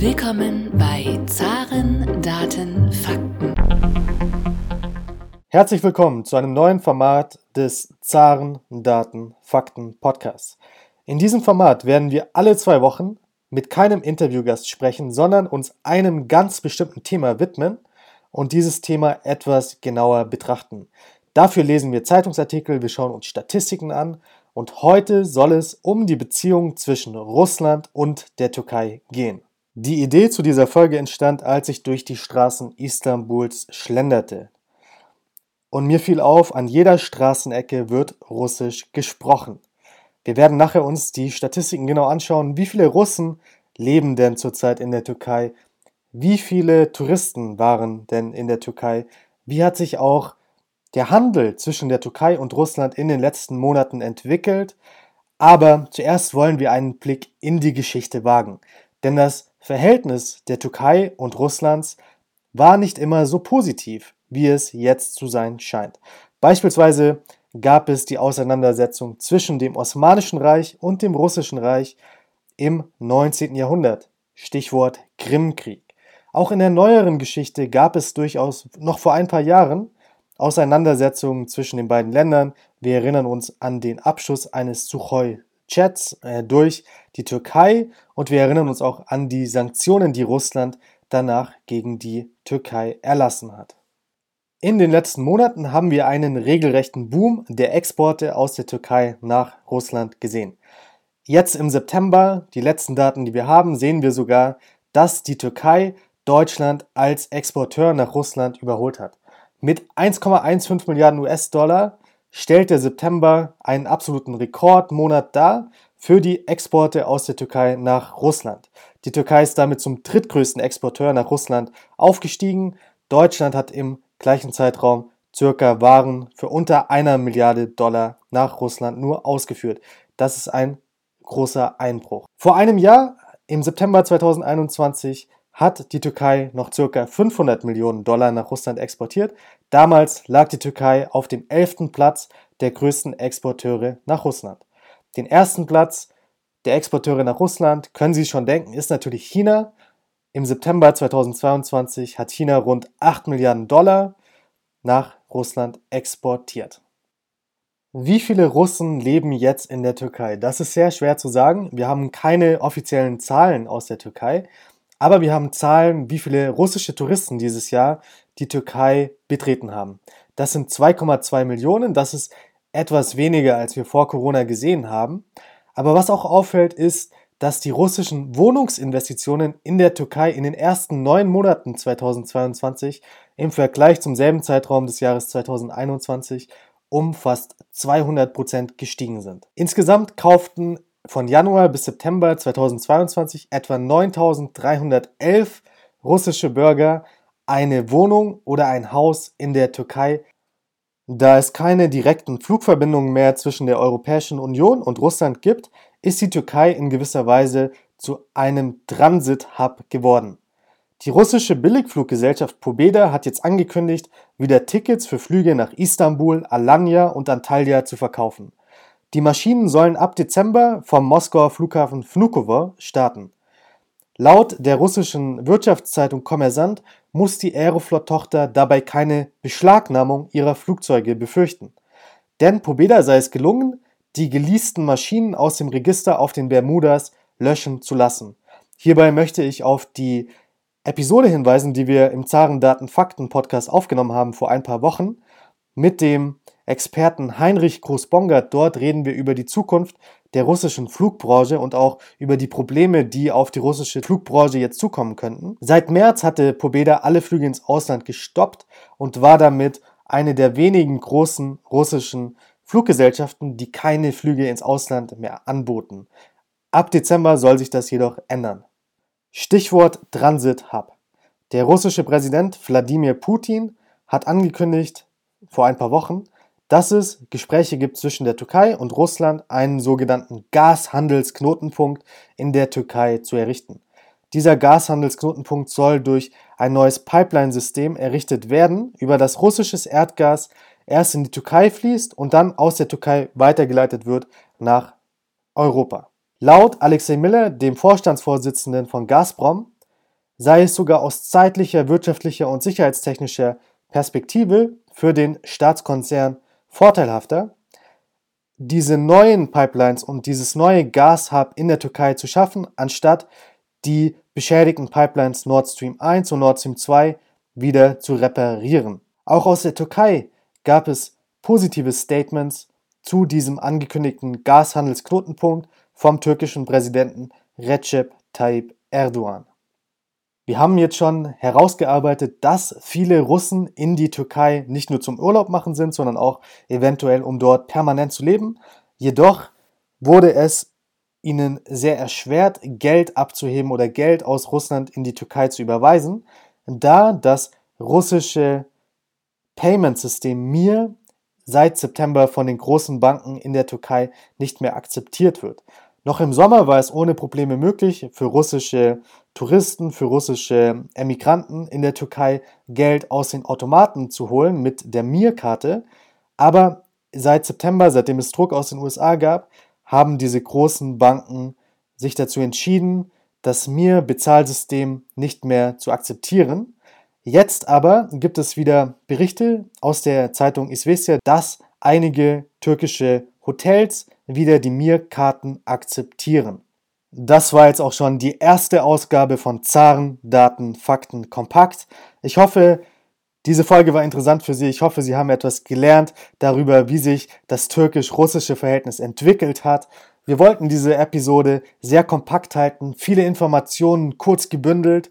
Willkommen bei Zaren, Daten, Fakten. Herzlich willkommen zu einem neuen Format des Zaren, Daten, Fakten Podcasts. In diesem Format werden wir alle zwei Wochen mit keinem Interviewgast sprechen, sondern uns einem ganz bestimmten Thema widmen und dieses Thema etwas genauer betrachten. Dafür lesen wir Zeitungsartikel, wir schauen uns Statistiken an und heute soll es um die Beziehung zwischen Russland und der Türkei gehen. Die Idee zu dieser Folge entstand, als ich durch die Straßen Istanbuls schlenderte. Und mir fiel auf, an jeder Straßenecke wird Russisch gesprochen. Wir werden nachher uns die Statistiken genau anschauen, wie viele Russen leben denn zurzeit in der Türkei, wie viele Touristen waren denn in der Türkei, wie hat sich auch der Handel zwischen der Türkei und Russland in den letzten Monaten entwickelt. Aber zuerst wollen wir einen Blick in die Geschichte wagen. Denn das Verhältnis der Türkei und Russlands war nicht immer so positiv, wie es jetzt zu sein scheint. Beispielsweise gab es die Auseinandersetzung zwischen dem Osmanischen Reich und dem Russischen Reich im 19. Jahrhundert. Stichwort Krimkrieg. Auch in der neueren Geschichte gab es durchaus noch vor ein paar Jahren Auseinandersetzungen zwischen den beiden Ländern. Wir erinnern uns an den Abschuss eines Sukhoi-Jets äh, durch die Türkei und wir erinnern uns auch an die Sanktionen, die Russland danach gegen die Türkei erlassen hat. In den letzten Monaten haben wir einen regelrechten Boom der Exporte aus der Türkei nach Russland gesehen. Jetzt im September, die letzten Daten, die wir haben, sehen wir sogar, dass die Türkei Deutschland als Exporteur nach Russland überholt hat. Mit 1,15 Milliarden US-Dollar stellt der September einen absoluten Rekordmonat dar für die Exporte aus der Türkei nach Russland. Die Türkei ist damit zum drittgrößten Exporteur nach Russland aufgestiegen. Deutschland hat im gleichen Zeitraum circa Waren für unter einer Milliarde Dollar nach Russland nur ausgeführt. Das ist ein großer Einbruch. Vor einem Jahr, im September 2021, hat die Türkei noch ca. 500 Millionen Dollar nach Russland exportiert. Damals lag die Türkei auf dem 11. Platz der größten Exporteure nach Russland. Den ersten Platz der Exporteure nach Russland, können Sie schon denken, ist natürlich China. Im September 2022 hat China rund 8 Milliarden Dollar nach Russland exportiert. Wie viele Russen leben jetzt in der Türkei? Das ist sehr schwer zu sagen. Wir haben keine offiziellen Zahlen aus der Türkei. Aber wir haben Zahlen, wie viele russische Touristen dieses Jahr die Türkei betreten haben. Das sind 2,2 Millionen. Das ist etwas weniger, als wir vor Corona gesehen haben. Aber was auch auffällt, ist, dass die russischen Wohnungsinvestitionen in der Türkei in den ersten neun Monaten 2022 im Vergleich zum selben Zeitraum des Jahres 2021 um fast 200 Prozent gestiegen sind. Insgesamt kauften von Januar bis September 2022 etwa 9311 russische Bürger eine Wohnung oder ein Haus in der Türkei. Da es keine direkten Flugverbindungen mehr zwischen der Europäischen Union und Russland gibt, ist die Türkei in gewisser Weise zu einem Transit-Hub geworden. Die russische Billigfluggesellschaft Pobeda hat jetzt angekündigt, wieder Tickets für Flüge nach Istanbul, Alanya und Antalya zu verkaufen. Die Maschinen sollen ab Dezember vom Moskauer Flughafen Vnukovo starten. Laut der russischen Wirtschaftszeitung Kommersant muss die Aeroflot-Tochter dabei keine Beschlagnahmung ihrer Flugzeuge befürchten. Denn Pobeda sei es gelungen, die geleasten Maschinen aus dem Register auf den Bermudas löschen zu lassen. Hierbei möchte ich auf die Episode hinweisen, die wir im Zarendaten Fakten Podcast aufgenommen haben vor ein paar Wochen mit dem Experten Heinrich Groß-Bongert. Dort reden wir über die Zukunft der russischen Flugbranche und auch über die Probleme, die auf die russische Flugbranche jetzt zukommen könnten. Seit März hatte Pobeda alle Flüge ins Ausland gestoppt und war damit eine der wenigen großen russischen Fluggesellschaften, die keine Flüge ins Ausland mehr anboten. Ab Dezember soll sich das jedoch ändern. Stichwort Transit Hub. Der russische Präsident Wladimir Putin hat angekündigt vor ein paar Wochen, dass es Gespräche gibt zwischen der Türkei und Russland, einen sogenannten Gashandelsknotenpunkt in der Türkei zu errichten. Dieser Gashandelsknotenpunkt soll durch ein neues Pipeline-System errichtet werden, über das russisches Erdgas erst in die Türkei fließt und dann aus der Türkei weitergeleitet wird nach Europa. Laut Alexei Miller, dem Vorstandsvorsitzenden von Gazprom, sei es sogar aus zeitlicher, wirtschaftlicher und sicherheitstechnischer Perspektive für den Staatskonzern vorteilhafter, diese neuen Pipelines und dieses neue Gashub in der Türkei zu schaffen, anstatt die beschädigten Pipelines Nord Stream 1 und Nord Stream 2 wieder zu reparieren. Auch aus der Türkei gab es positive Statements zu diesem angekündigten Gashandelsknotenpunkt vom türkischen Präsidenten Recep Tayyip Erdogan. Wir haben jetzt schon herausgearbeitet, dass viele Russen in die Türkei nicht nur zum Urlaub machen sind, sondern auch eventuell, um dort permanent zu leben. Jedoch wurde es ihnen sehr erschwert, Geld abzuheben oder Geld aus Russland in die Türkei zu überweisen, da das russische Payment-System MIR seit September von den großen Banken in der Türkei nicht mehr akzeptiert wird. Noch im Sommer war es ohne Probleme möglich, für russische Touristen, für russische Emigranten in der Türkei Geld aus den Automaten zu holen mit der Mir-Karte. Aber seit September, seitdem es Druck aus den USA gab, haben diese großen Banken sich dazu entschieden, das Mir-Bezahlsystem nicht mehr zu akzeptieren. Jetzt aber gibt es wieder Berichte aus der Zeitung Isvestia, dass einige türkische Hotels wieder die Mir-Karten akzeptieren. Das war jetzt auch schon die erste Ausgabe von Zaren, Daten, Fakten, Kompakt. Ich hoffe, diese Folge war interessant für Sie. Ich hoffe, Sie haben etwas gelernt darüber, wie sich das türkisch-russische Verhältnis entwickelt hat. Wir wollten diese Episode sehr kompakt halten, viele Informationen kurz gebündelt.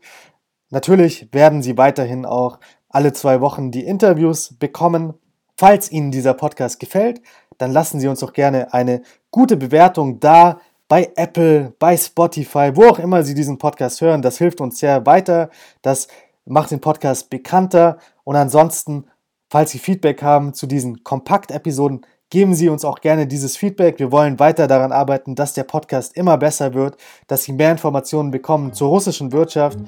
Natürlich werden Sie weiterhin auch alle zwei Wochen die Interviews bekommen. Falls Ihnen dieser Podcast gefällt, dann lassen Sie uns doch gerne eine gute Bewertung da bei Apple, bei Spotify, wo auch immer Sie diesen Podcast hören. Das hilft uns sehr weiter. Das macht den Podcast bekannter. Und ansonsten, falls Sie Feedback haben zu diesen Kompakt-Episoden, geben Sie uns auch gerne dieses Feedback. Wir wollen weiter daran arbeiten, dass der Podcast immer besser wird, dass Sie mehr Informationen bekommen zur russischen Wirtschaft.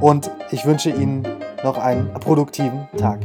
Und ich wünsche Ihnen noch einen produktiven Tag.